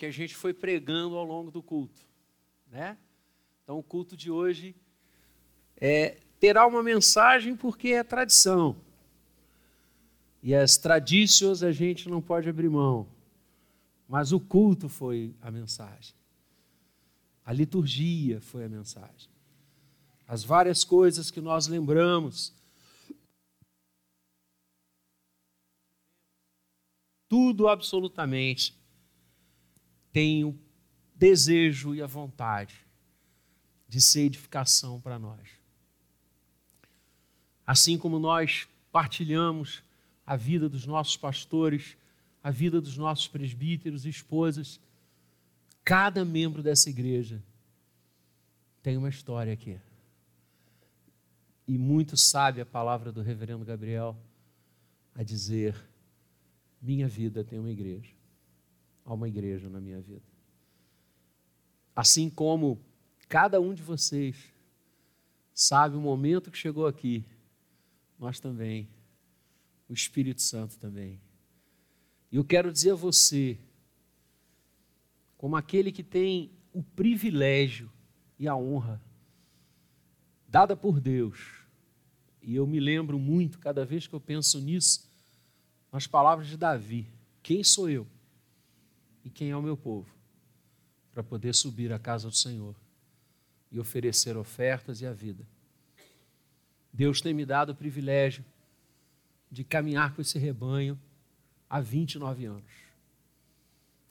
que a gente foi pregando ao longo do culto, né? Então o culto de hoje é, terá uma mensagem porque é tradição. E as tradições a gente não pode abrir mão. Mas o culto foi a mensagem. A liturgia foi a mensagem. As várias coisas que nós lembramos. Tudo absolutamente tem o desejo e a vontade de ser edificação para nós. Assim como nós partilhamos a vida dos nossos pastores, a vida dos nossos presbíteros e esposas, cada membro dessa igreja tem uma história aqui. E muito sabe a palavra do reverendo Gabriel a dizer: minha vida tem uma igreja. Há uma igreja na minha vida. Assim como cada um de vocês sabe o momento que chegou aqui, nós também, o Espírito Santo também. E eu quero dizer a você, como aquele que tem o privilégio e a honra dada por Deus, e eu me lembro muito, cada vez que eu penso nisso, nas palavras de Davi: quem sou eu e quem é o meu povo para poder subir à casa do Senhor e oferecer ofertas e a vida? Deus tem me dado o privilégio de caminhar com esse rebanho há 29 anos.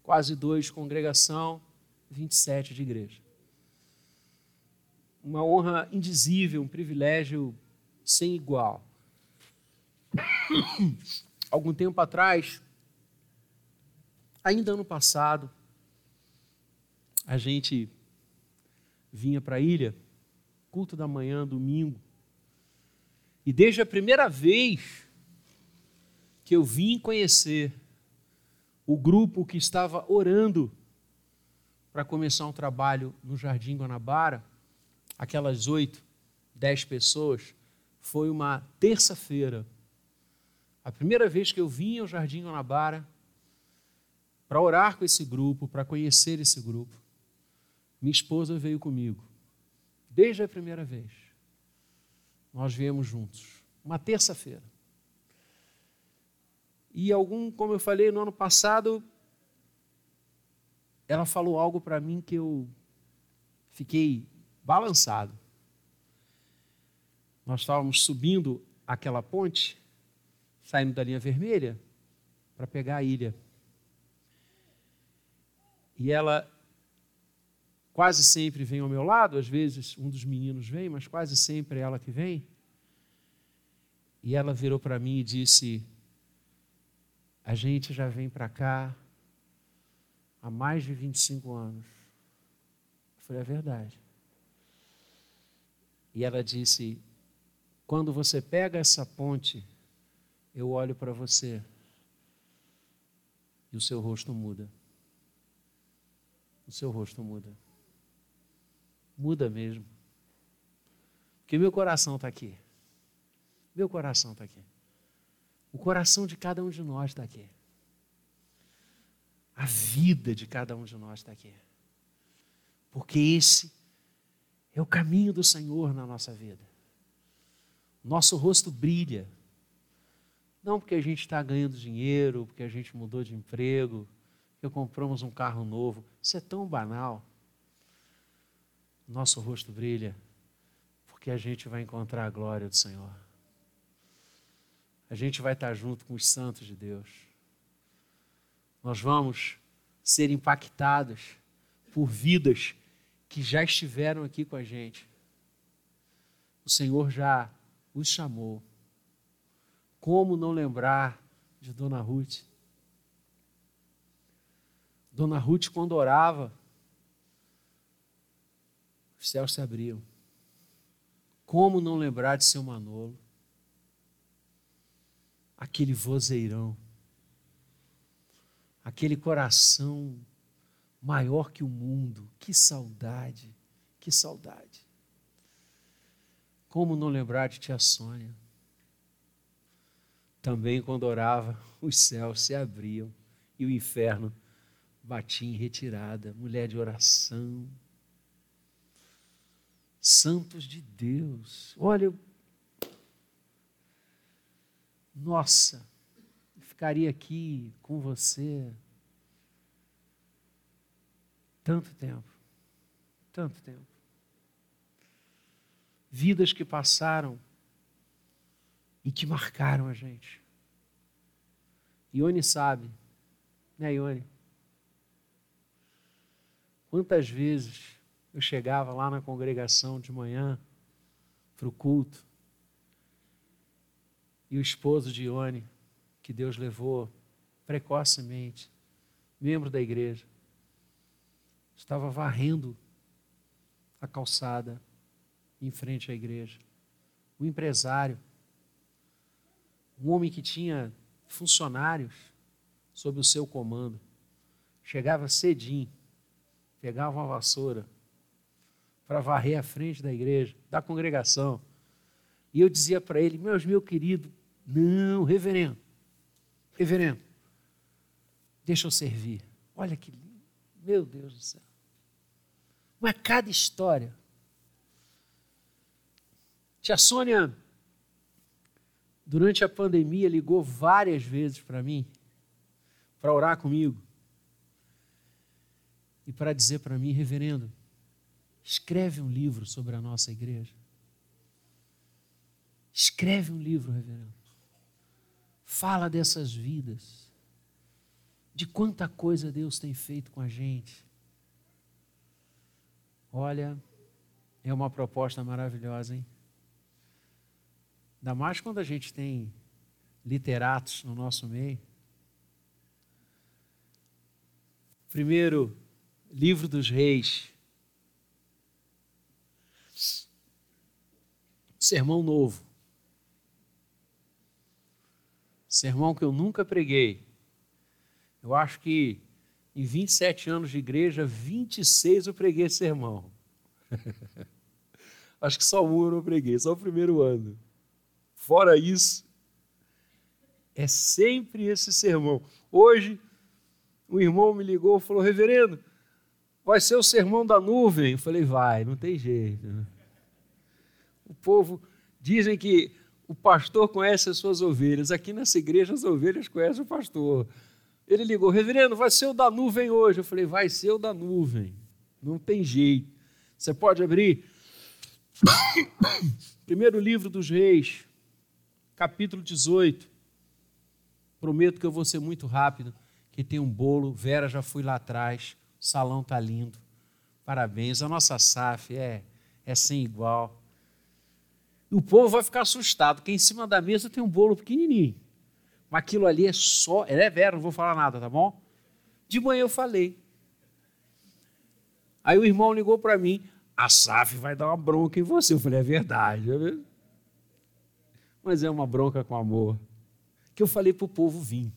Quase dois de congregação, 27 de igreja. Uma honra indizível, um privilégio sem igual. Algum tempo atrás, ainda ano passado, a gente vinha para a ilha, culto da manhã, domingo, e desde a primeira vez que eu vim conhecer o grupo que estava orando para começar um trabalho no Jardim Guanabara, aquelas oito, dez pessoas, foi uma terça-feira. A primeira vez que eu vim ao Jardim Guanabara para orar com esse grupo, para conhecer esse grupo, minha esposa veio comigo. Desde a primeira vez. Nós viemos juntos. Uma terça-feira. E algum, como eu falei no ano passado, ela falou algo para mim que eu fiquei balançado. Nós estávamos subindo aquela ponte, saindo da linha vermelha, para pegar a ilha. E ela quase sempre vem ao meu lado, às vezes um dos meninos vem, mas quase sempre é ela que vem. E ela virou para mim e disse: a gente já vem para cá há mais de 25 anos. Eu falei, é verdade. E ela disse: quando você pega essa ponte, eu olho para você e o seu rosto muda. O seu rosto muda. Muda mesmo. Porque meu coração está aqui. Meu coração está aqui. O coração de cada um de nós está aqui. A vida de cada um de nós está aqui. Porque esse é o caminho do Senhor na nossa vida. Nosso rosto brilha. Não porque a gente está ganhando dinheiro, porque a gente mudou de emprego, porque compramos um carro novo. Isso é tão banal. Nosso rosto brilha porque a gente vai encontrar a glória do Senhor a gente vai estar junto com os santos de Deus. Nós vamos ser impactados por vidas que já estiveram aqui com a gente. O Senhor já os chamou. Como não lembrar de Dona Ruth? Dona Ruth, quando orava, os céus se abriam. Como não lembrar de seu Manolo? aquele vozeirão, aquele coração maior que o mundo. Que saudade, que saudade. Como não lembrar de tia Sônia? Também quando orava, os céus se abriam e o inferno bati em retirada, mulher de oração. Santos de Deus. Olha, eu... nossa, eu ficaria aqui com você tanto tempo, tanto tempo. Vidas que passaram e que marcaram a gente. Ione sabe, né, Ione? Quantas vezes eu chegava lá na congregação de manhã para o culto e o esposo de Ione, que Deus levou precocemente, membro da igreja, estava varrendo a calçada em frente à igreja. O empresário, um homem que tinha funcionários sob o seu comando, chegava cedinho, pegava uma vassoura para varrer a frente da igreja, da congregação. E eu dizia para ele: Meus meu querido, não, reverendo, reverendo, deixa eu servir. Olha que lindo, meu Deus do céu. Mas cada história. Tia Sônia, durante a pandemia, ligou várias vezes para mim, para orar comigo e para dizer para mim, reverendo, escreve um livro sobre a nossa igreja. Escreve um livro, reverendo. Fala dessas vidas, de quanta coisa Deus tem feito com a gente. Olha, é uma proposta maravilhosa, hein? Ainda mais quando a gente tem literatos no nosso meio. Primeiro, Livro dos Reis. Sermão novo. Sermão que eu nunca preguei. Eu acho que em 27 anos de igreja, 26 eu preguei esse sermão. acho que só um eu não preguei, só o primeiro ano. Fora isso, é sempre esse sermão. Hoje, um irmão me ligou e falou: Reverendo, vai ser o sermão da nuvem. Eu falei, vai, não tem jeito. O povo, dizem que o pastor conhece as suas ovelhas. Aqui nessa igreja, as ovelhas conhecem o pastor. Ele ligou, reverendo, vai ser o da nuvem hoje. Eu falei, vai ser o da nuvem. Não tem jeito. Você pode abrir. Primeiro livro dos Reis, capítulo 18. Prometo que eu vou ser muito rápido, que tem um bolo. Vera já fui lá atrás. Salão está lindo. Parabéns. A nossa SAF é, é sem igual. O povo vai ficar assustado, porque em cima da mesa tem um bolo pequenininho. Mas aquilo ali é só. É vero, não vou falar nada, tá bom? De manhã eu falei. Aí o irmão ligou para mim: a SAF vai dar uma bronca em você. Eu falei: é verdade. Mas é uma bronca com amor. Que eu falei para o povo vir.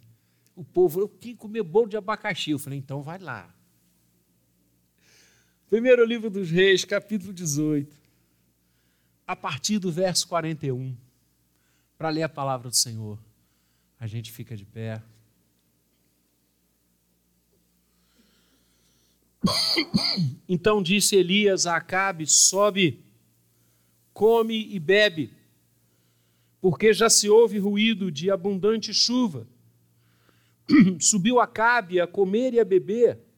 O povo, eu queria comer bolo de abacaxi. Eu falei: então vai lá. Primeiro livro dos Reis, capítulo 18, a partir do verso 41, para ler a palavra do Senhor. A gente fica de pé. Então disse Elias a Acabe: Sobe, come e bebe, porque já se ouve ruído de abundante chuva. Subiu Acabe a comer e a beber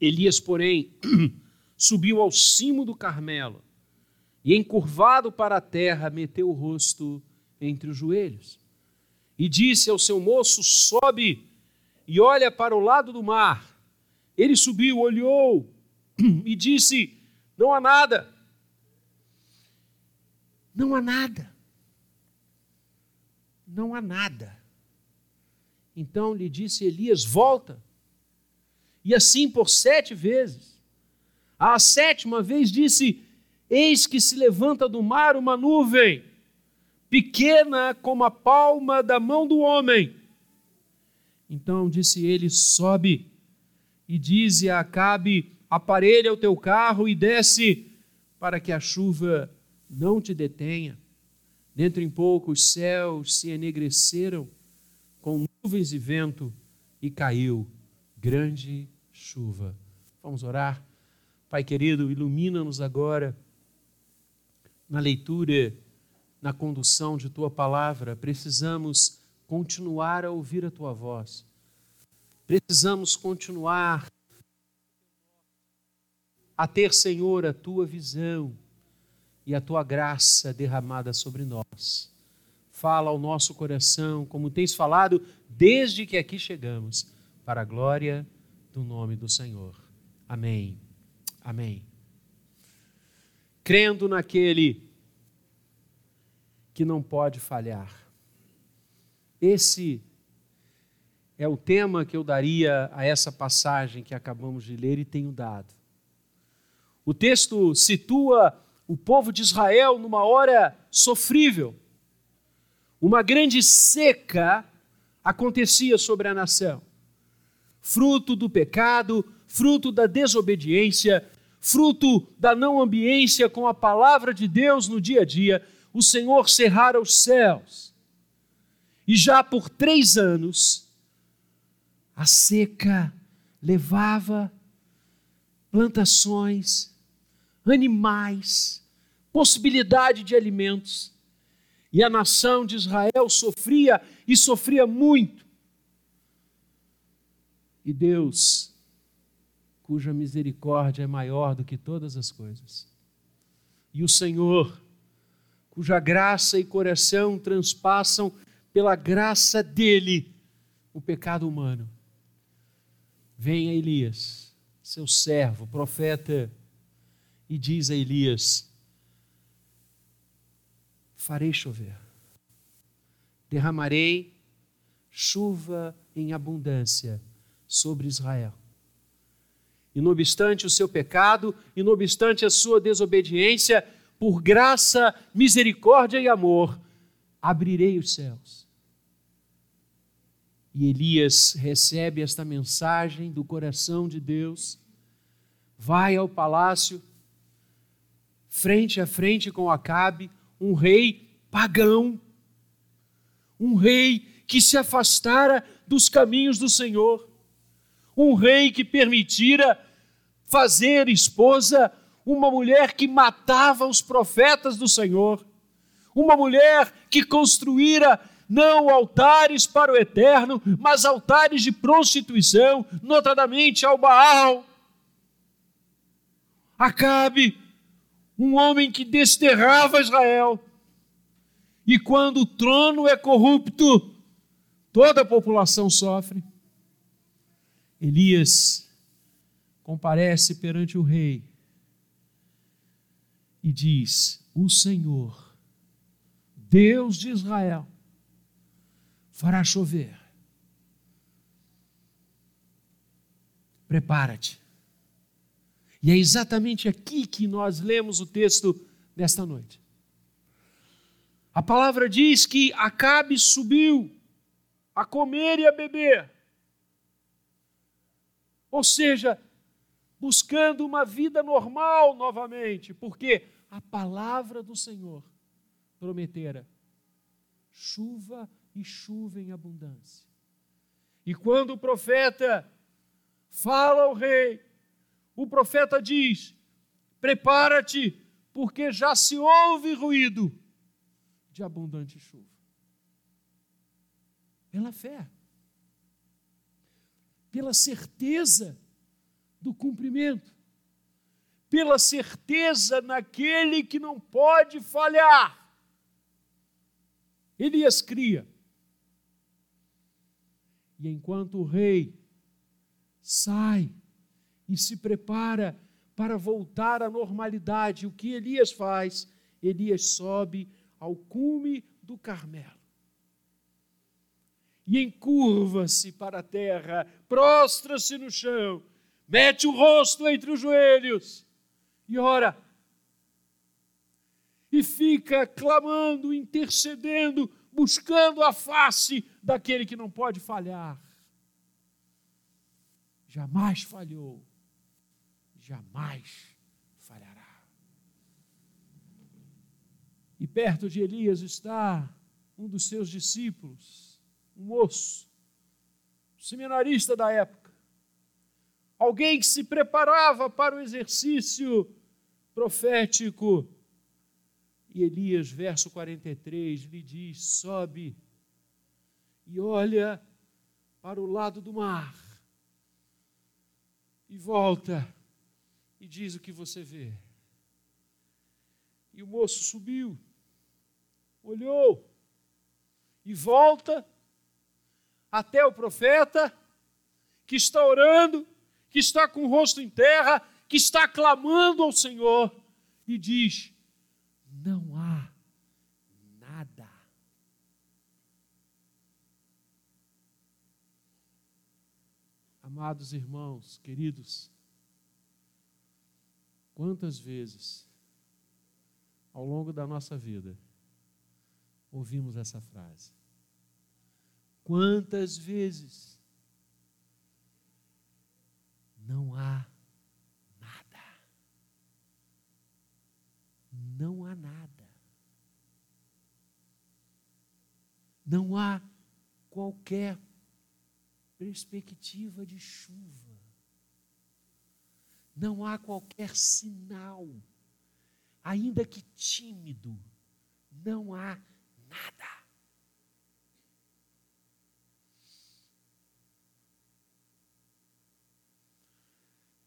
Elias, porém, subiu ao cimo do Carmelo e, encurvado para a terra, meteu o rosto entre os joelhos e disse ao seu moço: Sobe e olha para o lado do mar. Ele subiu, olhou e disse: Não há nada. Não há nada. Não há nada. Então lhe disse Elias: Volta e assim por sete vezes. A sétima vez disse: Eis que se levanta do mar uma nuvem, pequena como a palma da mão do homem. Então disse ele: Sobe e dize a Acabe: Aparelha o teu carro e desce, para que a chuva não te detenha. Dentro em pouco os céus se enegreceram com nuvens e vento, e caiu grande chuva. Vamos orar? Pai querido, ilumina-nos agora na leitura, na condução de tua palavra. Precisamos continuar a ouvir a tua voz. Precisamos continuar a ter, Senhor, a tua visão e a tua graça derramada sobre nós. Fala ao nosso coração, como tens falado desde que aqui chegamos, para a glória do nome do Senhor. Amém. Amém. Crendo naquele que não pode falhar. Esse é o tema que eu daria a essa passagem que acabamos de ler e tenho dado. O texto situa o povo de Israel numa hora sofrível. Uma grande seca acontecia sobre a nação, fruto do pecado, fruto da desobediência, fruto da não ambiência com a palavra de Deus no dia a dia. O Senhor cerrara os céus. E já por três anos, a seca levava plantações, animais, possibilidade de alimentos. E a nação de Israel sofria e sofria muito. E Deus, cuja misericórdia é maior do que todas as coisas, e o Senhor, cuja graça e coração transpassam pela graça dele o pecado humano. Vem a Elias, seu servo, profeta, e diz a Elias: Farei chover, derramarei chuva em abundância sobre Israel. E não obstante o seu pecado, e não obstante a sua desobediência, por graça, misericórdia e amor, abrirei os céus. E Elias recebe esta mensagem do coração de Deus, vai ao palácio, frente a frente com Acabe, um rei pagão, um rei que se afastara dos caminhos do Senhor, um rei que permitira fazer esposa uma mulher que matava os profetas do Senhor, uma mulher que construíra não altares para o eterno, mas altares de prostituição, notadamente ao Baal. Acabe, um homem que desterrava Israel. E quando o trono é corrupto, toda a população sofre. Elias comparece perante o rei e diz: O Senhor, Deus de Israel, fará chover. Prepara-te. E é exatamente aqui que nós lemos o texto desta noite. A palavra diz que Acabe subiu a comer e a beber. Ou seja, buscando uma vida normal novamente, porque a palavra do Senhor prometera chuva e chuva em abundância. E quando o profeta fala ao rei, o profeta diz: Prepara-te, porque já se ouve ruído de abundante chuva. Pela fé, pela certeza do cumprimento, pela certeza naquele que não pode falhar. Elias cria. E enquanto o rei sai e se prepara para voltar à normalidade, o que Elias faz? Elias sobe ao cume do Carmelo e encurva-se para a terra, prostra-se no chão, mete o rosto entre os joelhos e ora. E fica clamando, intercedendo, buscando a face daquele que não pode falhar. Jamais falhou, jamais falhará. E perto de Elias está um dos seus discípulos, um moço, seminarista da época, alguém que se preparava para o exercício profético. E Elias, verso 43, lhe diz: sobe e olha para o lado do mar e volta e diz o que você vê. E o moço subiu, olhou e volta até o profeta que está orando, que está com o rosto em terra, que está clamando ao Senhor e diz: Não há nada. Amados irmãos, queridos, quantas vezes ao longo da nossa vida ouvimos essa frase? Quantas vezes não há nada. Não há nada. Não há qualquer perspectiva de chuva. Não há qualquer sinal, ainda que tímido, não há nada.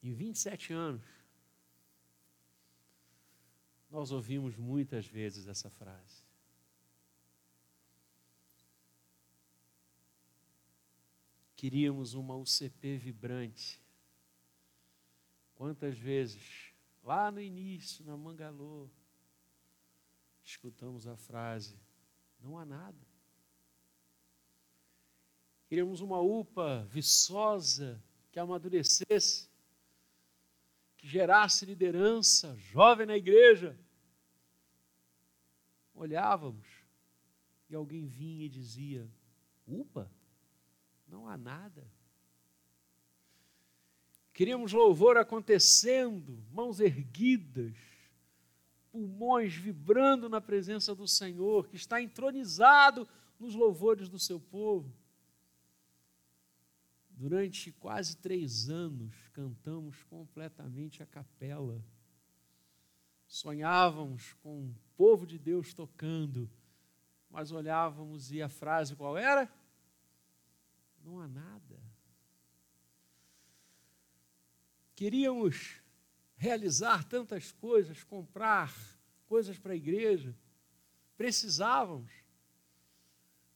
Em 27 anos, nós ouvimos muitas vezes essa frase. Queríamos uma UCP vibrante. Quantas vezes, lá no início, na Mangalô, escutamos a frase: não há nada. Queríamos uma UPA viçosa que amadurecesse que gerasse liderança jovem na igreja. Olhávamos e alguém vinha e dizia: Upa, não há nada. Queríamos louvor acontecendo, mãos erguidas, pulmões vibrando na presença do Senhor, que está entronizado nos louvores do seu povo. Durante quase três anos cantamos completamente a capela. Sonhávamos com o povo de Deus tocando, mas olhávamos e a frase qual era? Não há nada. Queríamos realizar tantas coisas, comprar coisas para a igreja, precisávamos,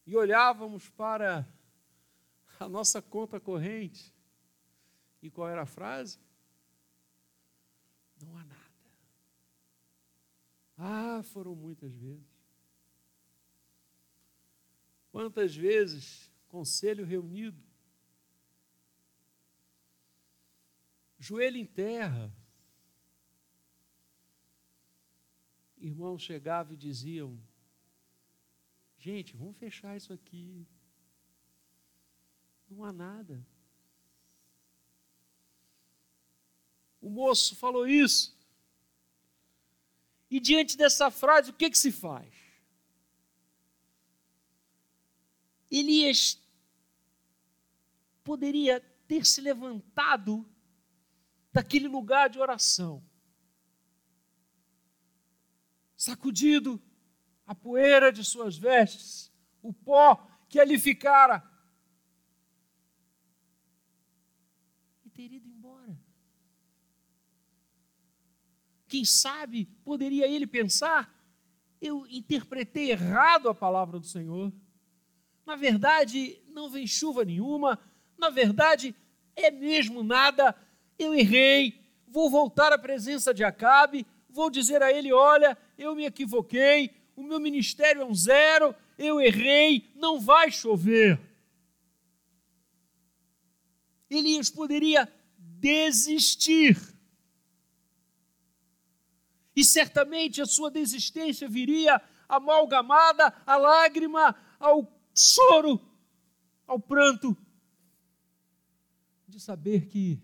e olhávamos para a nossa conta corrente. E qual era a frase? Não há nada. Ah, foram muitas vezes. Quantas vezes, conselho reunido, joelho em terra, irmãos chegavam e diziam: gente, vamos fechar isso aqui. Não há nada. O moço falou isso. E diante dessa frase, o que, que se faz? Elias poderia ter se levantado daquele lugar de oração, sacudido a poeira de suas vestes, o pó que ali ficara, ter ido embora. Quem sabe poderia ele pensar: eu interpretei errado a palavra do Senhor. Na verdade, não vem chuva nenhuma. Na verdade, é mesmo nada. Eu errei. Vou voltar à presença de Acabe. Vou dizer a ele: olha, eu me equivoquei. O meu ministério é um zero. Eu errei. Não vai chover. Elias poderia desistir. E certamente a sua desistência viria amalgamada à lágrima, ao choro, ao pranto, de saber que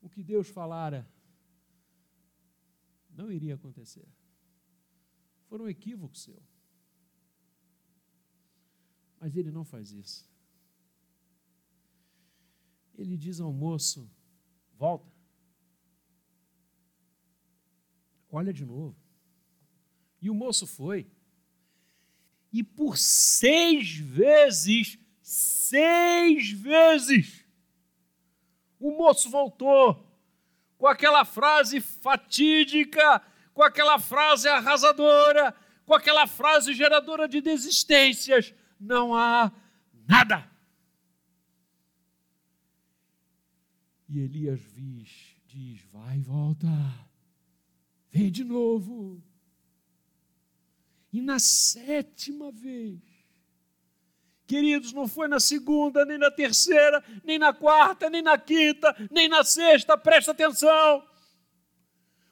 o que Deus falara não iria acontecer. Foi um equívoco seu. Mas ele não faz isso ele diz ao moço: Volta. Olha de novo. E o moço foi. E por seis vezes, seis vezes, o moço voltou com aquela frase fatídica, com aquela frase arrasadora, com aquela frase geradora de desistências: não há nada. E Elias diz, diz: vai e volta, vem de novo. E na sétima vez, queridos, não foi na segunda, nem na terceira, nem na quarta, nem na quinta, nem na sexta, presta atenção.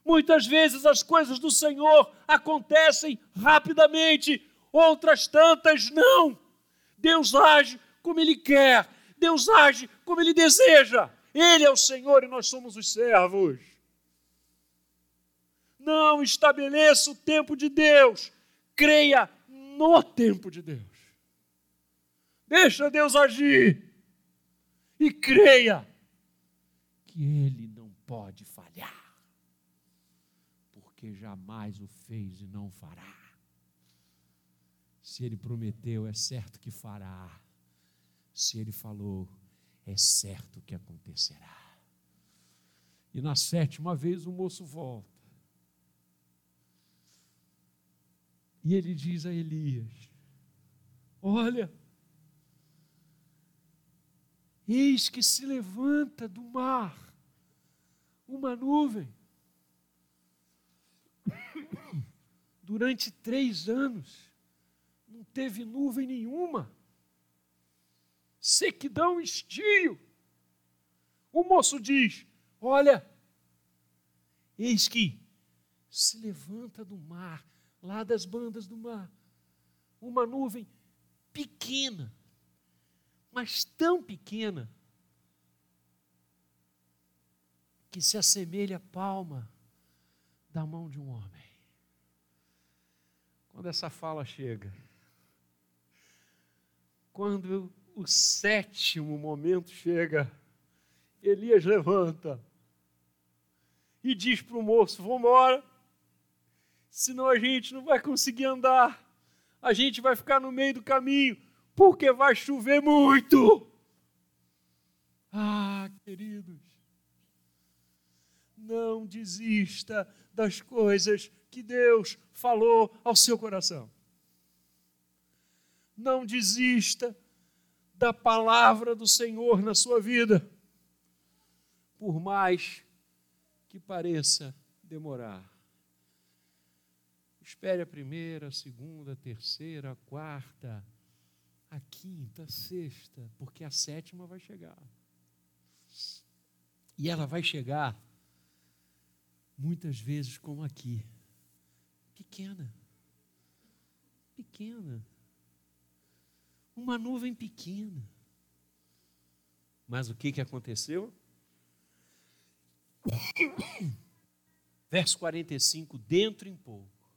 Muitas vezes as coisas do Senhor acontecem rapidamente, outras tantas não. Deus age como Ele quer, Deus age como Ele deseja. Ele é o Senhor e nós somos os servos. Não estabeleça o tempo de Deus, creia no tempo de Deus. Deixa Deus agir e creia que Ele não pode falhar, porque jamais o fez e não fará. Se Ele prometeu, é certo que fará. Se Ele falou, é certo que acontecerá. E na sétima vez o moço volta. E ele diz a Elias: Olha, eis que se levanta do mar uma nuvem. Durante três anos não teve nuvem nenhuma sequidão, estio. O moço diz: Olha, eis que se levanta do mar, lá das bandas do mar, uma nuvem pequena, mas tão pequena, que se assemelha à palma da mão de um homem. Quando essa fala chega, quando o sétimo momento chega. Elias levanta e diz para o moço: Vamos embora, senão a gente não vai conseguir andar, a gente vai ficar no meio do caminho, porque vai chover muito. Ah, queridos, não desista das coisas que Deus falou ao seu coração. Não desista da palavra do Senhor na sua vida, por mais que pareça demorar. Espere a primeira, a segunda, a terceira, a quarta, a quinta, a sexta, porque a sétima vai chegar. E ela vai chegar muitas vezes como aqui, pequena, pequena uma nuvem pequena. Mas o que, que aconteceu? Verso 45: Dentro em pouco,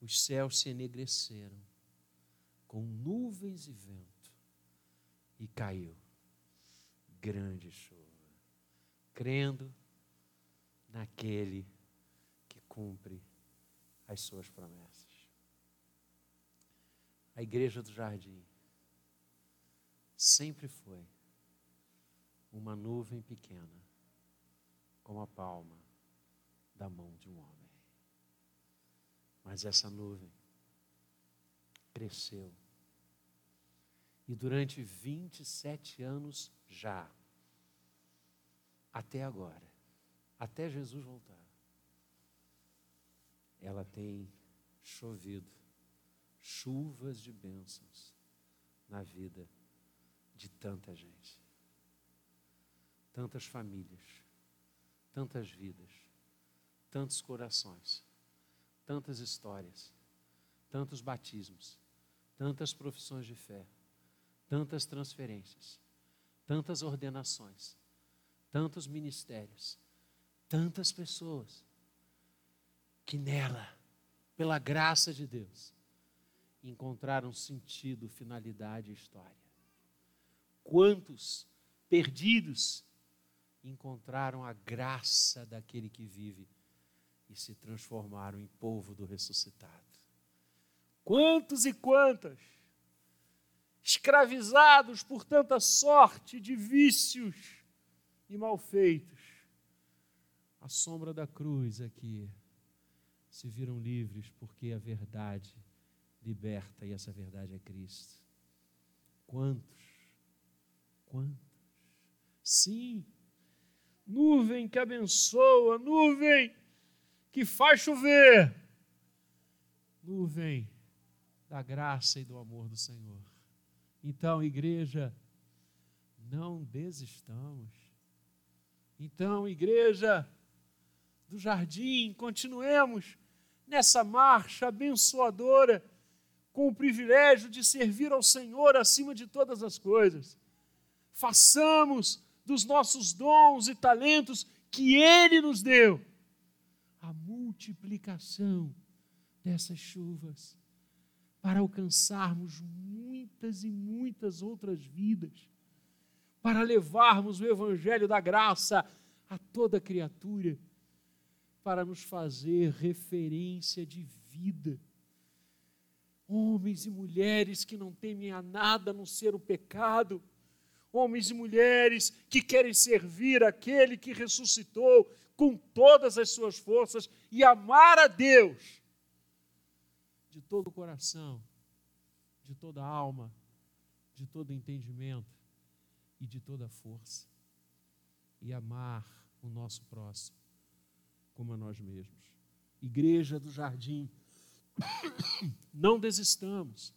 os céus se enegreceram com nuvens e vento, e caiu grande chuva, crendo naquele que cumpre as suas promessas a igreja do jardim sempre foi uma nuvem pequena, como a palma da mão de um homem. Mas essa nuvem cresceu. E durante 27 anos já, até agora, até Jesus voltar, ela tem chovido chuvas de bênçãos na vida de tanta gente, tantas famílias, tantas vidas, tantos corações, tantas histórias, tantos batismos, tantas profissões de fé, tantas transferências, tantas ordenações, tantos ministérios, tantas pessoas que nela, pela graça de Deus, encontraram sentido, finalidade e história. Quantos perdidos encontraram a graça daquele que vive e se transformaram em povo do ressuscitado. Quantos e quantas, escravizados por tanta sorte de vícios e malfeitos, à sombra da cruz aqui, se viram livres porque a verdade liberta e essa verdade é Cristo. Quantos? Quantos? Sim, nuvem que abençoa, nuvem que faz chover, nuvem da graça e do amor do Senhor. Então, igreja, não desistamos. Então, igreja do jardim, continuemos nessa marcha abençoadora, com o privilégio de servir ao Senhor acima de todas as coisas. Façamos dos nossos dons e talentos que Ele nos deu a multiplicação dessas chuvas para alcançarmos muitas e muitas outras vidas, para levarmos o Evangelho da graça a toda criatura, para nos fazer referência de vida. Homens e mulheres que não temem a nada a não ser o pecado, homens e mulheres que querem servir aquele que ressuscitou com todas as suas forças e amar a Deus de todo o coração, de toda a alma, de todo o entendimento e de toda a força, e amar o nosso próximo como a nós mesmos. Igreja do Jardim, não desistamos.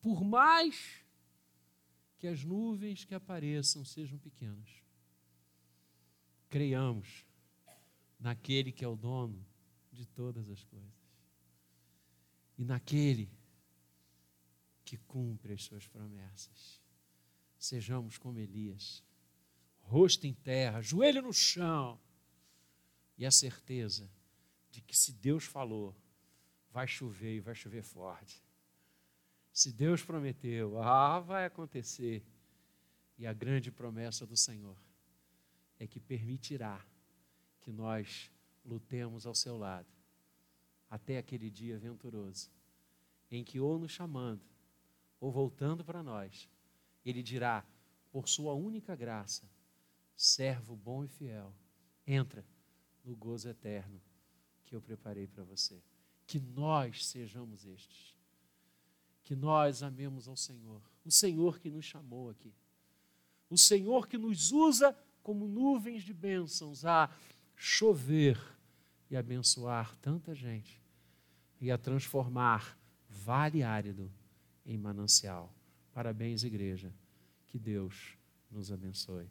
Por mais que as nuvens que apareçam sejam pequenas. Creiamos naquele que é o dono de todas as coisas. E naquele que cumpre as suas promessas. Sejamos como Elias, rosto em terra, joelho no chão, e a certeza de que se Deus falou, vai chover e vai chover forte. Se Deus prometeu, ah, vai acontecer. E a grande promessa do Senhor é que permitirá que nós lutemos ao seu lado até aquele dia venturoso, em que, ou nos chamando, ou voltando para nós, Ele dirá, por Sua única graça, servo bom e fiel, entra no gozo eterno que eu preparei para você. Que nós sejamos estes que nós amemos ao Senhor, o Senhor que nos chamou aqui, o Senhor que nos usa como nuvens de bênçãos a chover e abençoar tanta gente e a transformar vale árido em manancial. Parabéns, igreja. Que Deus nos abençoe.